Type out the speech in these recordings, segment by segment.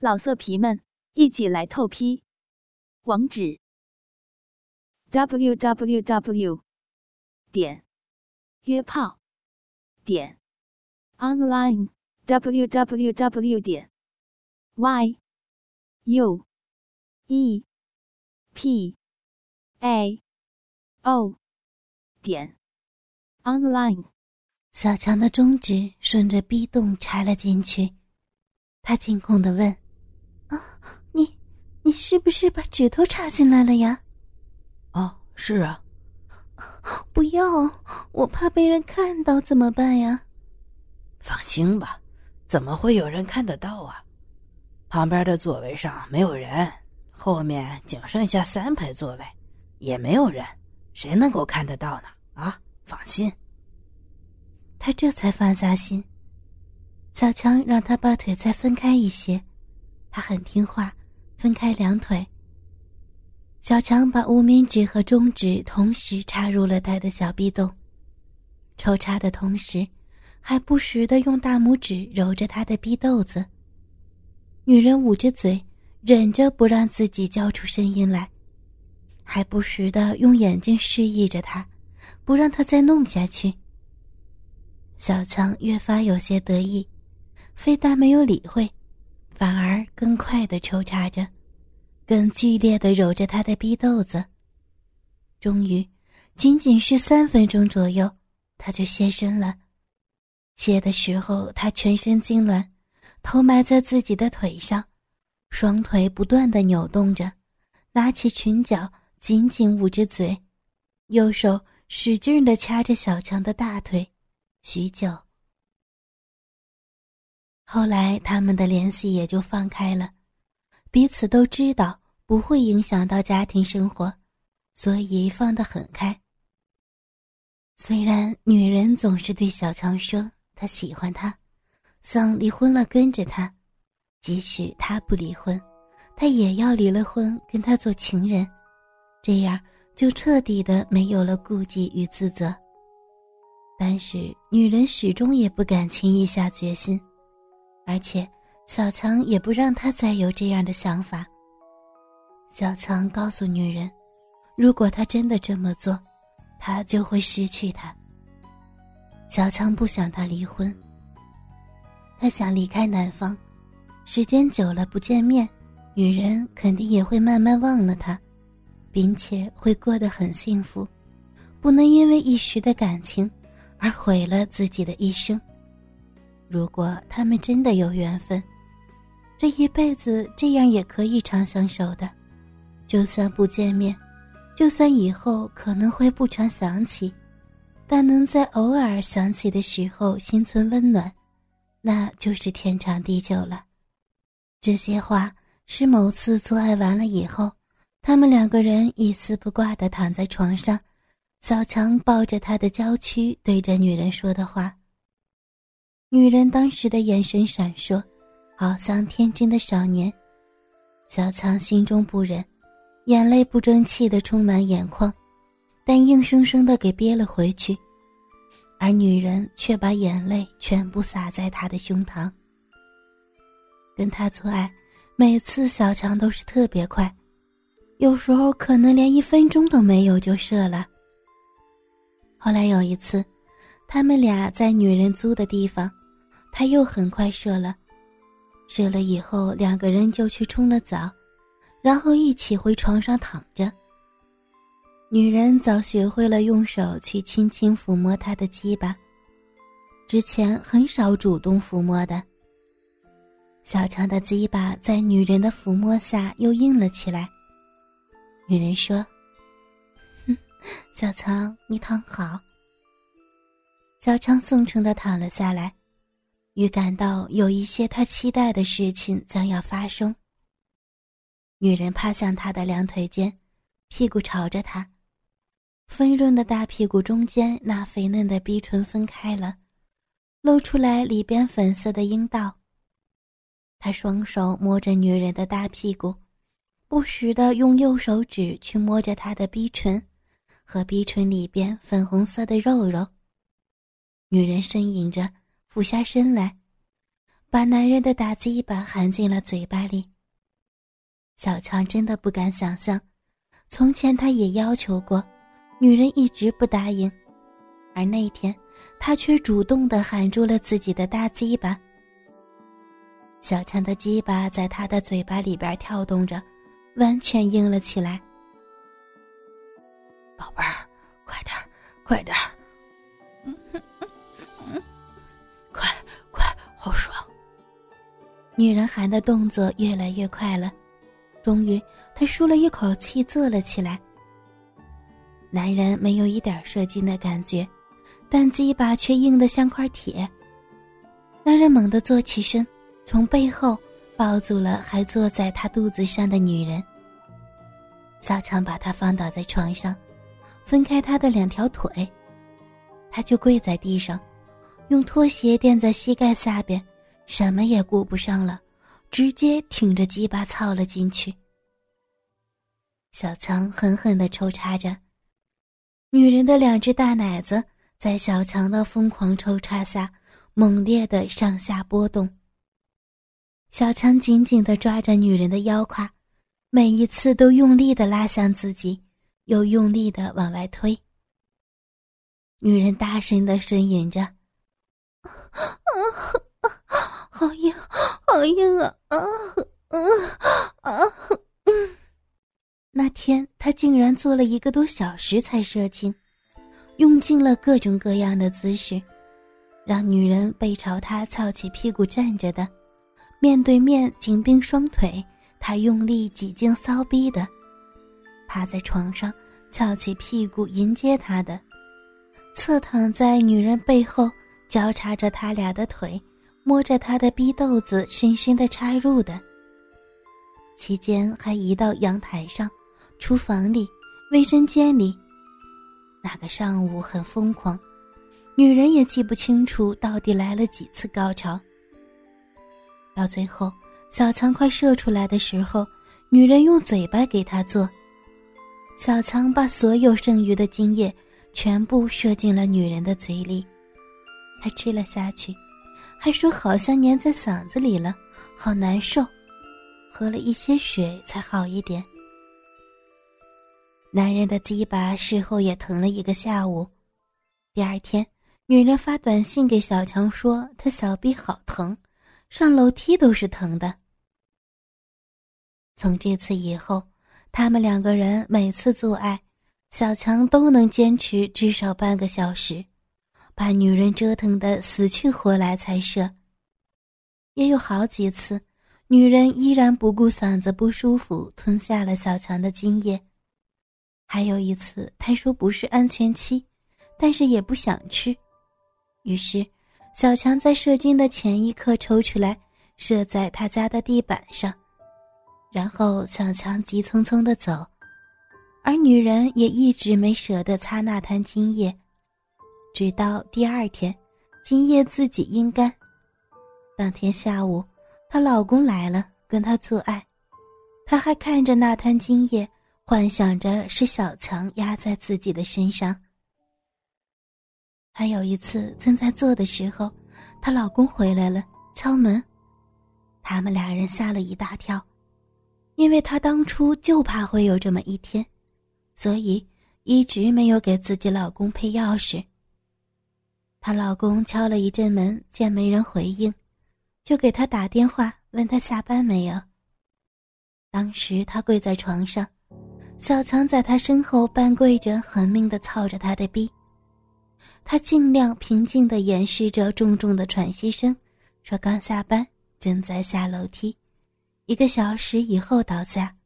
老色皮们，一起来透批！网址：w w w 点约炮点 online w w w 点 y u e p a o 点 online。小强的中指顺着逼洞插了进去，他惊恐的问。你是不是把指头插进来了呀？哦，是啊。不要，我怕被人看到，怎么办呀？放心吧，怎么会有人看得到啊？旁边的座位上没有人，后面仅剩下三排座位，也没有人，谁能够看得到呢？啊，放心。他这才放下心。小强让他把腿再分开一些。他很听话，分开两腿。小强把无名指和中指同时插入了他的小臂洞，抽插的同时，还不时的用大拇指揉着他的逼豆子。女人捂着嘴，忍着不让自己叫出声音来，还不时的用眼睛示意着他，不让他再弄下去。小强越发有些得意，非但没有理会。反而更快的抽插着，更剧烈的揉着他的逼豆子。终于，仅仅是三分钟左右，他就歇身了。歇的时候，他全身痉挛，头埋在自己的腿上，双腿不断的扭动着，拿起裙角紧紧捂着嘴，右手使劲的掐着小强的大腿，许久。后来，他们的联系也就放开了，彼此都知道不会影响到家庭生活，所以放得很开。虽然女人总是对小强说她喜欢他，想离婚了跟着他，即使他不离婚，他也要离了婚跟他做情人，这样就彻底的没有了顾忌与自责。但是女人始终也不敢轻易下决心。而且，小强也不让他再有这样的想法。小强告诉女人，如果他真的这么做，他就会失去她。小强不想他离婚，他想离开南方，时间久了不见面，女人肯定也会慢慢忘了他，并且会过得很幸福，不能因为一时的感情而毁了自己的一生。如果他们真的有缘分，这一辈子这样也可以长相守的。就算不见面，就算以后可能会不常想起，但能在偶尔想起的时候心存温暖，那就是天长地久了。这些话是某次做爱完了以后，他们两个人一丝不挂的躺在床上，小强抱着他的娇躯对着女人说的话。女人当时的眼神闪烁，好像天真的少年。小强心中不忍，眼泪不争气的充满眼眶，但硬生生的给憋了回去。而女人却把眼泪全部洒在他的胸膛。跟他做爱，每次小强都是特别快，有时候可能连一分钟都没有就射了。后来有一次，他们俩在女人租的地方。他又很快射了，射了以后，两个人就去冲了澡，然后一起回床上躺着。女人早学会了用手去轻轻抚摸他的鸡巴，之前很少主动抚摸的。小强的鸡巴在女人的抚摸下又硬了起来。女人说：“哼，小强，你躺好。”小强宋成的躺了下来。预感到有一些他期待的事情将要发生。女人趴向他的两腿间，屁股朝着他，丰润的大屁股中间那肥嫩的逼唇分开了，露出来里边粉色的阴道。他双手摸着女人的大屁股，不时的用右手指去摸着她的逼唇，和逼唇里边粉红色的肉肉。女人呻吟着。俯下身来，把男人的大鸡巴含进了嘴巴里。小强真的不敢想象，从前他也要求过，女人一直不答应，而那天他却主动的含住了自己的大鸡巴。小强的鸡巴在他的嘴巴里边跳动着，完全硬了起来。宝贝儿，快点快点快好爽！女人喊的动作越来越快了，终于，她舒了一口气，坐了起来。男人没有一点射精的感觉，但鸡巴却硬得像块铁。男人猛地坐起身。从背后抱住了还坐在他肚子上的女人。小强把她放倒在床上，分开她的两条腿，他就跪在地上，用拖鞋垫在膝盖下边，什么也顾不上了，直接挺着鸡巴操了进去。小强狠狠地抽插着，女人的两只大奶子在小强的疯狂抽插下，猛烈的上下波动。小强紧紧地抓着女人的腰胯，每一次都用力地拉向自己，又用力地往外推。女人大声地呻吟着：“啊好硬，好硬啊！”啊啊啊！那天他竟然做了一个多小时才射精，用尽了各种各样的姿势，让女人背朝他翘起屁股站着的。面对面紧并双腿，他用力挤进骚逼的；趴在床上翘起屁股迎接他的；侧躺在女人背后交叉着他俩的腿，摸着他的逼豆子深深的插入的。期间还移到阳台上、厨房里、卫生间里。那个上午很疯狂，女人也记不清楚到底来了几次高潮。到最后，小强快射出来的时候，女人用嘴巴给他做。小强把所有剩余的精液全部射进了女人的嘴里，他吃了下去，还说好像粘在嗓子里了，好难受。喝了一些水才好一点。男人的鸡巴事后也疼了一个下午。第二天，女人发短信给小强说，她小臂好疼。上楼梯都是疼的。从这次以后，他们两个人每次做爱，小强都能坚持至少半个小时，把女人折腾的死去活来才射。也有好几次，女人依然不顾嗓子不舒服，吞下了小强的精液。还有一次，她说不是安全期，但是也不想吃，于是。小强在射精的前一刻抽出来，射在他家的地板上，然后小强急匆匆的走，而女人也一直没舍得擦那滩精液，直到第二天，精液自己阴干。当天下午，她老公来了，跟她做爱，她还看着那滩精液，幻想着是小强压在自己的身上。还有一次，正在做的时候，她老公回来了，敲门。他们俩人吓了一大跳，因为她当初就怕会有这么一天，所以一直没有给自己老公配钥匙。她老公敲了一阵门，见没人回应，就给她打电话问她下班没有。当时她跪在床上，小强在她身后半跪着，狠命的操着她的逼。他尽量平静地掩饰着重重的喘息声，说：“刚下班，正在下楼梯，一个小时以后到家，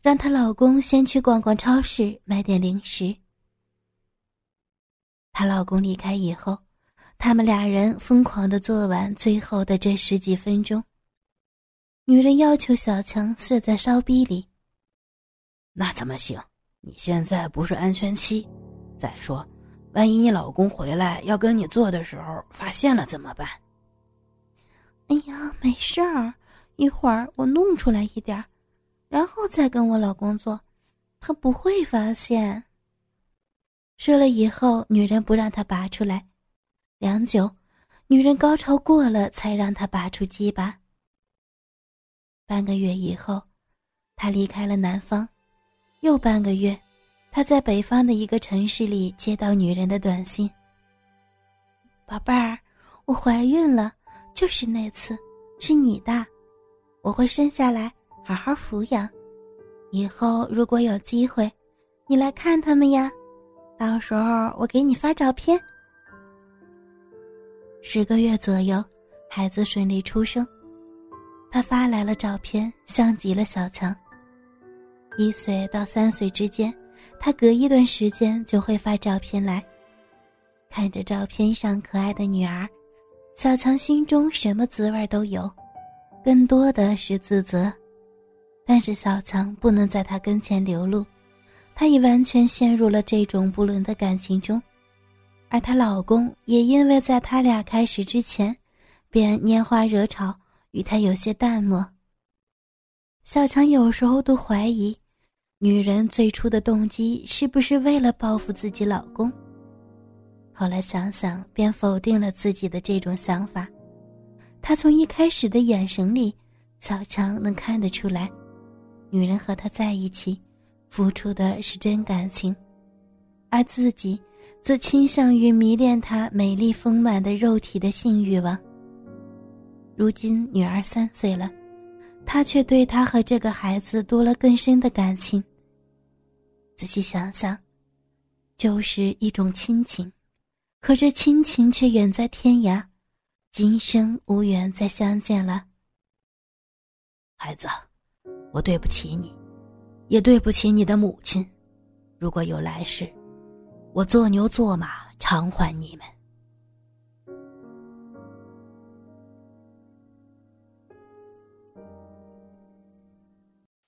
让她老公先去逛逛超市，买点零食。”她老公离开以后，他们俩人疯狂的做完最后的这十几分钟。女人要求小强射在烧逼里，那怎么行？你现在不是安全期，再说。万一你老公回来要跟你做的时候发现了怎么办？哎呀，没事儿，一会儿我弄出来一点然后再跟我老公做，他不会发现。说了以后，女人不让他拔出来，良久，女人高潮过了才让他拔出鸡巴。半个月以后，他离开了南方，又半个月，他在北方的一个城市里接到女人的短信：“宝贝儿，我怀孕了，就是那次，是你的，我会生下来，好好抚养。以后如果有机会，你来看他们呀，到时候我给你发照片。”十个月左右，孩子顺利出生。他发来了照片，像极了小强。一岁到三岁之间，他隔一段时间就会发照片来。看着照片上可爱的女儿，小强心中什么滋味都有，更多的是自责。但是小强不能在他跟前流露，他已完全陷入了这种不伦的感情中，而她老公也因为在他俩开始之前，便拈花惹草。与她有些淡漠。小强有时候都怀疑，女人最初的动机是不是为了报复自己老公？后来想想，便否定了自己的这种想法。他从一开始的眼神里，小强能看得出来，女人和他在一起，付出的是真感情，而自己则倾向于迷恋她美丽丰满的肉体的性欲望。如今女儿三岁了，他却对她和这个孩子多了更深的感情。仔细想想，就是一种亲情，可这亲情却远在天涯，今生无缘再相见了。孩子，我对不起你，也对不起你的母亲。如果有来世，我做牛做马偿还你们。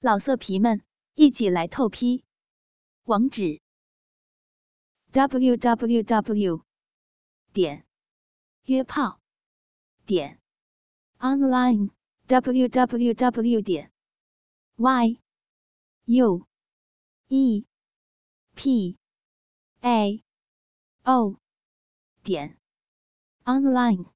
老色皮们，一起来透批！网址：w w w 点约炮点 online w w w 点 y u e p a. O. 点。Online。